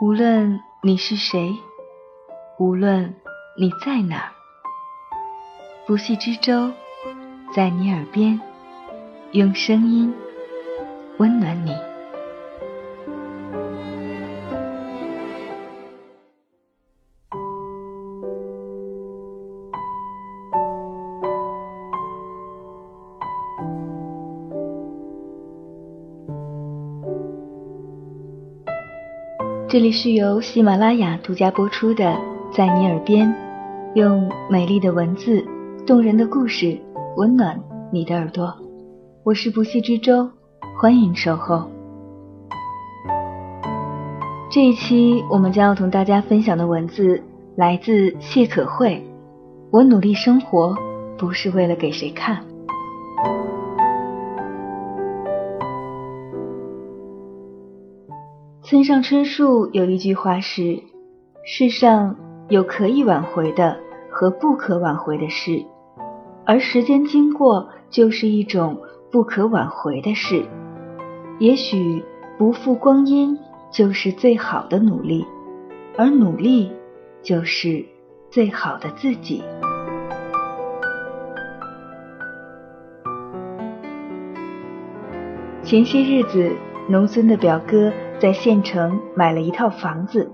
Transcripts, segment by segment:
无论你是谁，无论你在哪儿，不系之舟在你耳边，用声音温暖你。这里是由喜马拉雅独家播出的《在你耳边》，用美丽的文字、动人的故事温暖你的耳朵。我是不息之舟，欢迎守候。这一期我们将要同大家分享的文字来自谢可慧。我努力生活，不是为了给谁看。村上春树有一句话是：“世上有可以挽回的和不可挽回的事，而时间经过就是一种不可挽回的事。也许不负光阴就是最好的努力，而努力就是最好的自己。”前些日子，农村的表哥。在县城买了一套房子，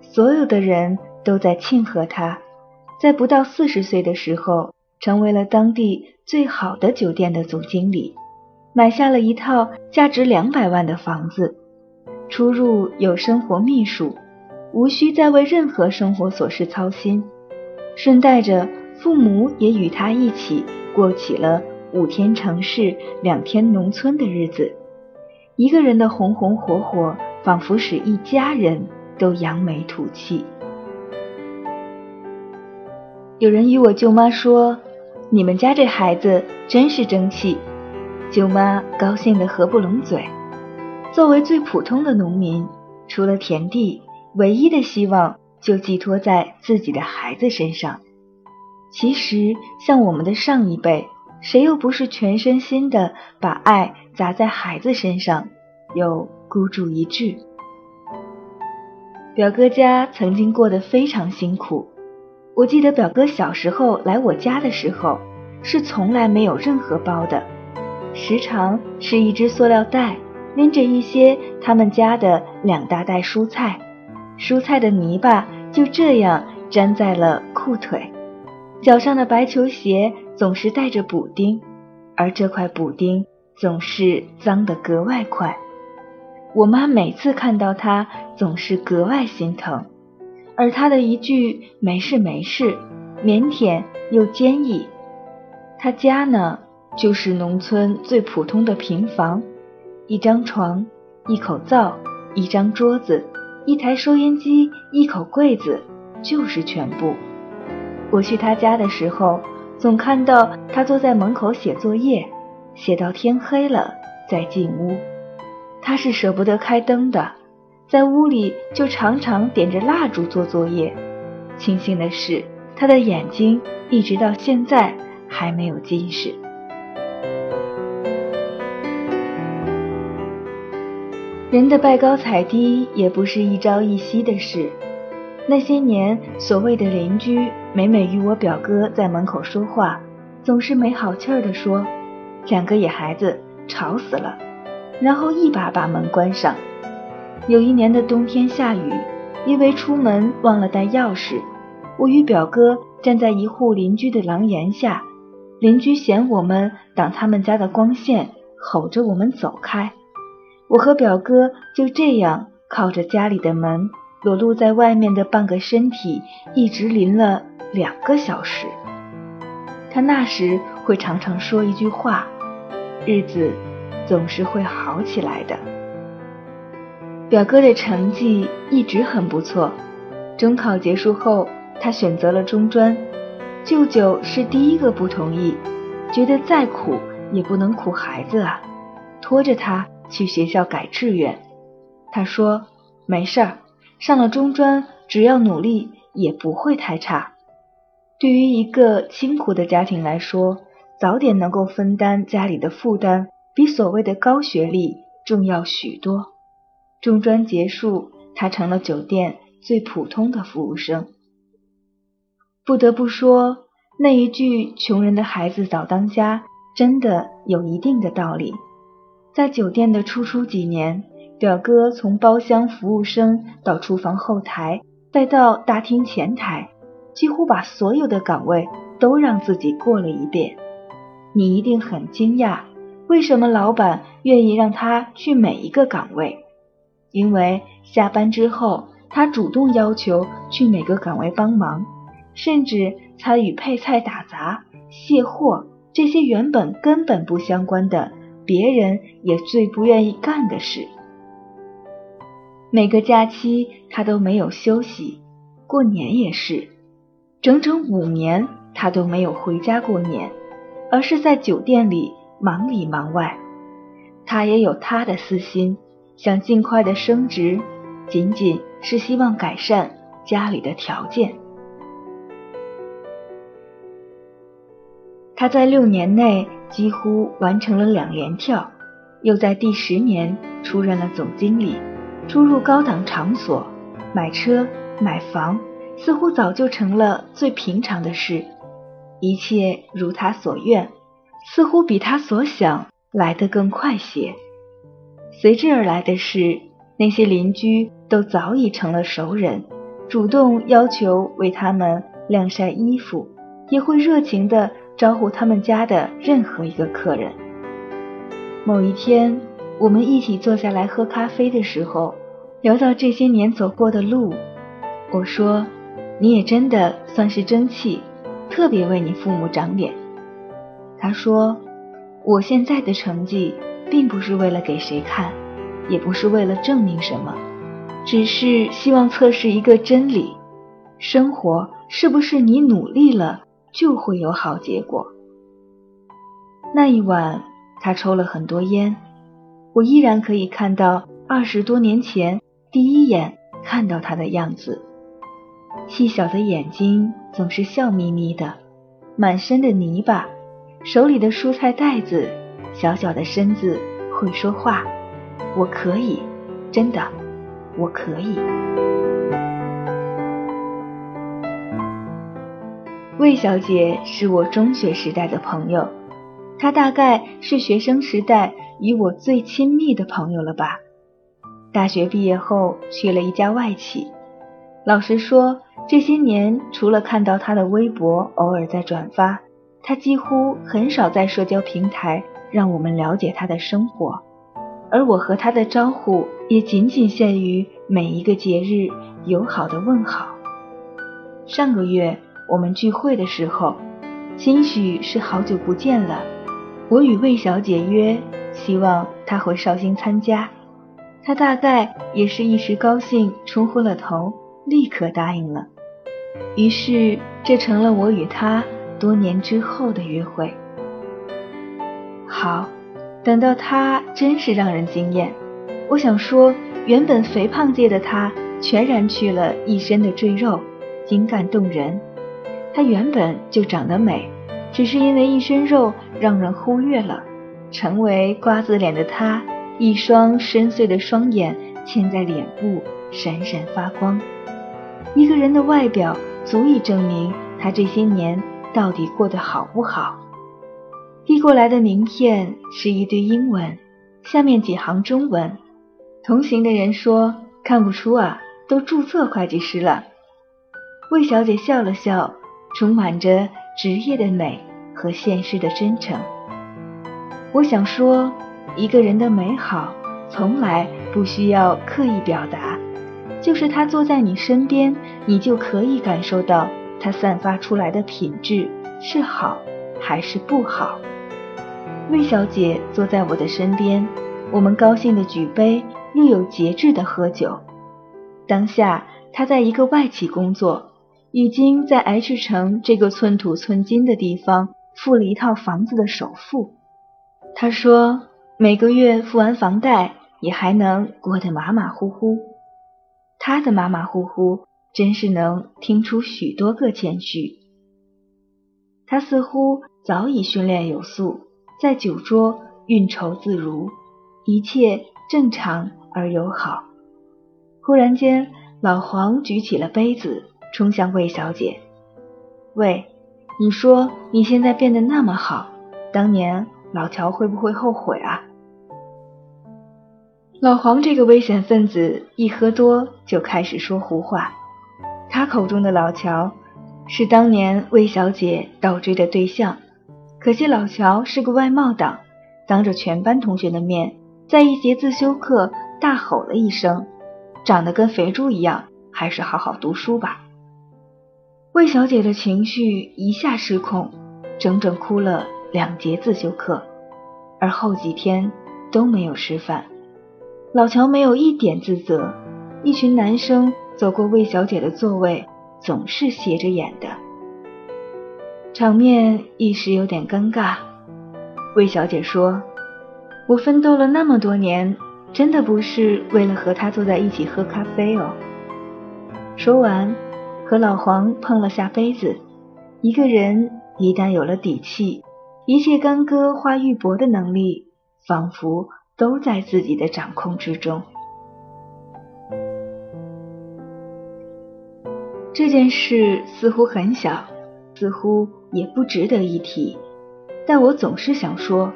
所有的人都在庆贺他，在不到四十岁的时候，成为了当地最好的酒店的总经理，买下了一套价值两百万的房子，出入有生活秘书，无需再为任何生活琐事操心，顺带着父母也与他一起过起了五天城市两天农村的日子。一个人的红红火火，仿佛使一家人都扬眉吐气。有人与我舅妈说：“你们家这孩子真是争气。”舅妈高兴得合不拢嘴。作为最普通的农民，除了田地，唯一的希望就寄托在自己的孩子身上。其实，像我们的上一辈。谁又不是全身心的把爱砸在孩子身上，又孤注一掷？表哥家曾经过得非常辛苦。我记得表哥小时候来我家的时候，是从来没有任何包的，时常是一只塑料袋拎着一些他们家的两大袋蔬菜，蔬菜的泥巴就这样粘在了裤腿，脚上的白球鞋。总是带着补丁，而这块补丁总是脏得格外快。我妈每次看到他，总是格外心疼，而他的一句“没事没事”，腼腆又坚毅。他家呢，就是农村最普通的平房，一张床，一口灶，一张桌子，一台收音机，一口柜子，就是全部。我去他家的时候。总看到他坐在门口写作业，写到天黑了再进屋。他是舍不得开灯的，在屋里就常常点着蜡烛做作业。庆幸的是，他的眼睛一直到现在还没有近视。人的拜高踩低也不是一朝一夕的事。那些年，所谓的邻居，每每与我表哥在门口说话，总是没好气儿地说：“两个野孩子，吵死了。”然后一把把门关上。有一年的冬天下雨，因为出门忘了带钥匙，我与表哥站在一户邻居的廊檐下，邻居嫌我们挡他们家的光线，吼着我们走开。我和表哥就这样靠着家里的门。裸露在外面的半个身体，一直淋了两个小时。他那时会常常说一句话：“日子总是会好起来的。”表哥的成绩一直很不错，中考结束后，他选择了中专。舅舅是第一个不同意，觉得再苦也不能苦孩子啊，拖着他去学校改志愿。他说：“没事儿。”上了中专，只要努力也不会太差。对于一个清苦的家庭来说，早点能够分担家里的负担，比所谓的高学历重要许多。中专结束，他成了酒店最普通的服务生。不得不说，那一句“穷人的孩子早当家”真的有一定的道理。在酒店的初初几年，表哥从包厢服务生到厨房后台，再到大厅前台，几乎把所有的岗位都让自己过了一遍。你一定很惊讶，为什么老板愿意让他去每一个岗位？因为下班之后，他主动要求去每个岗位帮忙，甚至参与配菜、打杂、卸货这些原本根本不相关的、别人也最不愿意干的事。每个假期他都没有休息，过年也是，整整五年他都没有回家过年。而是在酒店里忙里忙外，他也有他的私心，想尽快的升职，仅仅是希望改善家里的条件。他在六年内几乎完成了两连跳，又在第十年出任了总经理，出入高档场所，买车买房，似乎早就成了最平常的事。一切如他所愿，似乎比他所想来得更快些。随之而来的是，那些邻居都早已成了熟人，主动要求为他们晾晒衣服，也会热情地招呼他们家的任何一个客人。某一天，我们一起坐下来喝咖啡的时候，聊到这些年走过的路，我说：“你也真的算是争气。”特别为你父母长脸。他说：“我现在的成绩，并不是为了给谁看，也不是为了证明什么，只是希望测试一个真理：生活是不是你努力了就会有好结果？”那一晚，他抽了很多烟，我依然可以看到二十多年前第一眼看到他的样子。细小的眼睛总是笑眯眯的，满身的泥巴，手里的蔬菜袋子，小小的身子会说话。我可以，真的，我可以。魏小姐是我中学时代的朋友，她大概是学生时代与我最亲密的朋友了吧。大学毕业后去了一家外企。老实说，这些年除了看到他的微博偶尔在转发，他几乎很少在社交平台让我们了解他的生活，而我和他的招呼也仅仅限于每一个节日友好的问好。上个月我们聚会的时候，兴许是好久不见了，我与魏小姐约，希望她回绍兴参加，她大概也是一时高兴冲昏了头。立刻答应了，于是这成了我与他多年之后的约会。好，等到他真是让人惊艳。我想说，原本肥胖界的他，全然去了一身的赘肉，精干动人。他原本就长得美，只是因为一身肉让人忽略了。成为瓜子脸的他，一双深邃的双眼嵌在脸部，闪闪发光。一个人的外表足以证明他这些年到底过得好不好。递过来的名片是一堆英文，下面几行中文。同行的人说：“看不出啊，都注册会计师了。”魏小姐笑了笑，充满着职业的美和现实的真诚。我想说，一个人的美好从来不需要刻意表达。就是他坐在你身边，你就可以感受到他散发出来的品质是好还是不好。魏小姐坐在我的身边，我们高兴的举杯，又有节制的喝酒。当下她在一个外企工作，已经在 H 城这个寸土寸金的地方付了一套房子的首付。她说每个月付完房贷，也还能过得马马虎虎。他的马马虎虎，真是能听出许多个谦虚。他似乎早已训练有素，在酒桌运筹自如，一切正常而友好。忽然间，老黄举起了杯子，冲向魏小姐：“喂，你说你现在变得那么好，当年老乔会不会后悔啊？”老黄这个危险分子一喝多就开始说胡话，他口中的老乔是当年魏小姐倒追的对象，可惜老乔是个外貌党，当着全班同学的面，在一节自修课大吼了一声。长得跟肥猪一样，还是好好读书吧。魏小姐的情绪一下失控，整整哭了两节自修课，而后几天都没有吃饭。老乔没有一点自责。一群男生走过魏小姐的座位，总是斜着眼的，场面一时有点尴尬。魏小姐说：“我奋斗了那么多年。”真的不是为了和他坐在一起喝咖啡哦。说完，和老黄碰了下杯子。一个人一旦有了底气，一切干戈化玉帛的能力，仿佛都在自己的掌控之中。这件事似乎很小，似乎也不值得一提，但我总是想说，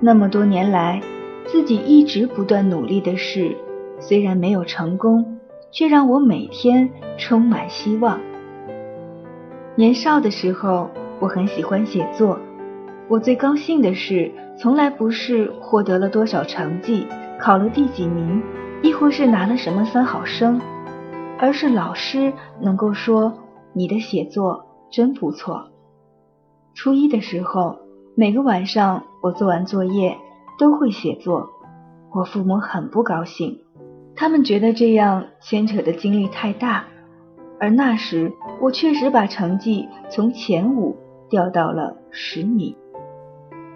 那么多年来。自己一直不断努力的事，虽然没有成功，却让我每天充满希望。年少的时候，我很喜欢写作。我最高兴的事，从来不是获得了多少成绩，考了第几名，亦或是拿了什么三好生，而是老师能够说你的写作真不错。初一的时候，每个晚上我做完作业。都会写作，我父母很不高兴，他们觉得这样牵扯的精力太大，而那时我确实把成绩从前五掉到了十名，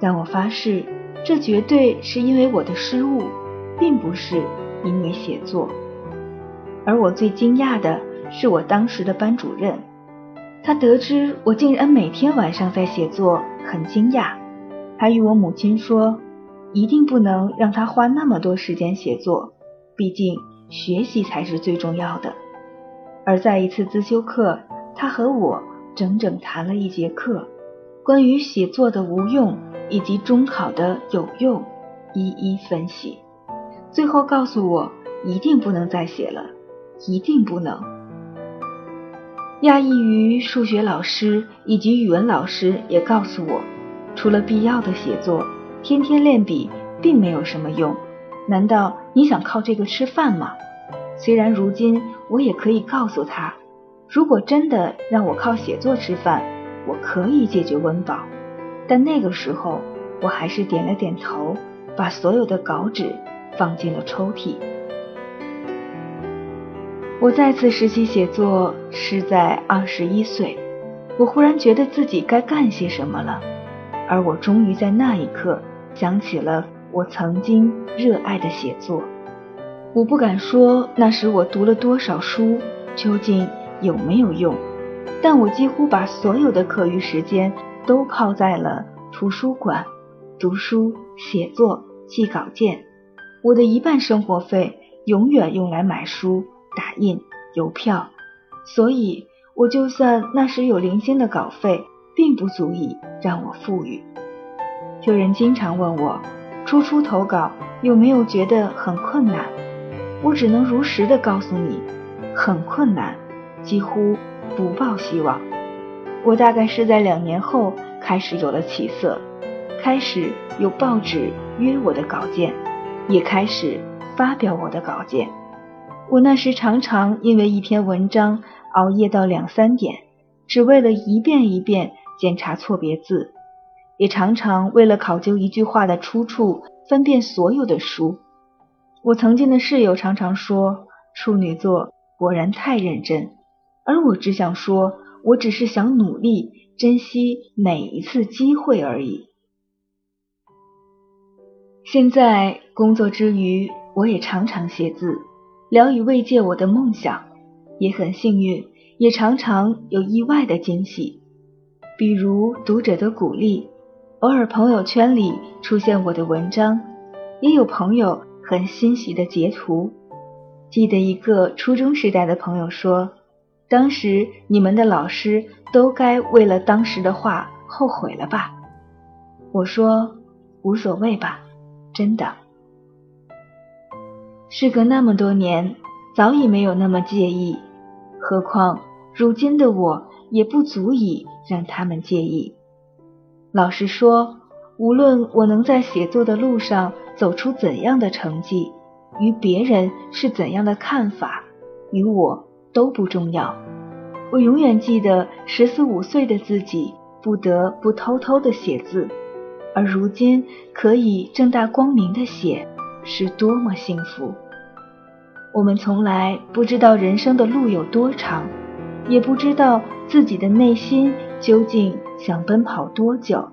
但我发誓，这绝对是因为我的失误，并不是因为写作。而我最惊讶的是我当时的班主任，他得知我竟然每天晚上在写作，很惊讶，还与我母亲说。一定不能让他花那么多时间写作，毕竟学习才是最重要的。而在一次自修课，他和我整整谈了一节课，关于写作的无用以及中考的有用，一一分析。最后告诉我，一定不能再写了，一定不能。讶异于数学老师以及语文老师也告诉我，除了必要的写作。天天练笔并没有什么用，难道你想靠这个吃饭吗？虽然如今我也可以告诉他，如果真的让我靠写作吃饭，我可以解决温饱。但那个时候，我还是点了点头，把所有的稿纸放进了抽屉。我再次实习写作是在二十一岁，我忽然觉得自己该干些什么了，而我终于在那一刻。想起了我曾经热爱的写作，我不敢说那时我读了多少书，究竟有没有用，但我几乎把所有的课余时间都泡在了图书馆读书、写作、记稿件。我的一半生活费永远用来买书、打印、邮票，所以我就算那时有零星的稿费，并不足以让我富裕。有人经常问我，初初投稿有没有觉得很困难？我只能如实的告诉你，很困难，几乎不抱希望。我大概是在两年后开始有了起色，开始有报纸约我的稿件，也开始发表我的稿件。我那时常常因为一篇文章熬夜到两三点，只为了一遍一遍检查错别字。也常常为了考究一句话的出处，翻遍所有的书。我曾经的室友常常说，处女座果然太认真，而我只想说，我只是想努力，珍惜每一次机会而已。现在工作之余，我也常常写字，聊以慰藉我的梦想。也很幸运，也常常有意外的惊喜，比如读者的鼓励。偶尔朋友圈里出现我的文章，也有朋友很欣喜的截图。记得一个初中时代的朋友说，当时你们的老师都该为了当时的话后悔了吧？我说无所谓吧，真的。事隔那么多年，早已没有那么介意，何况如今的我也不足以让他们介意。老实说，无论我能在写作的路上走出怎样的成绩。与别人是怎样的看法，与我都不重要。我永远记得十四五岁的自己不得不偷偷的写字，而如今可以正大光明的写，是多么幸福。我们从来不知道人生的路有多长，也不知道自己的内心究竟想奔跑多久，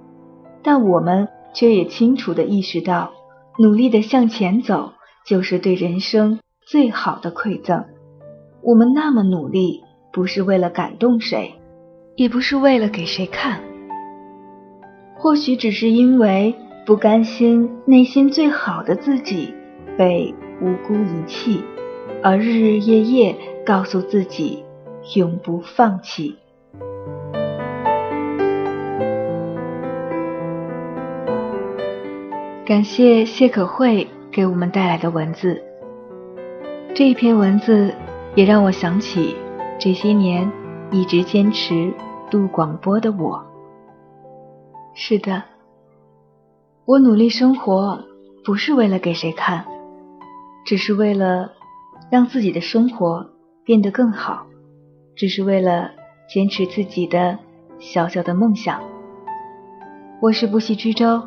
但我们却也清楚的意识到，努力的向前走。就是对人生最好的馈赠。我们那么努力，不是为了感动谁，也不是为了给谁看，或许只是因为不甘心内心最好的自己被无辜遗弃，而日日夜夜告诉自己永不放弃。感谢谢可慧。给我们带来的文字，这一篇文字也让我想起这些年一直坚持录广播的我。是的，我努力生活不是为了给谁看，只是为了让自己的生活变得更好，只是为了坚持自己的小小的梦想。我是不息之舟，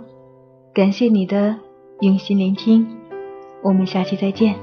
感谢你的。用心聆听，我们下期再见。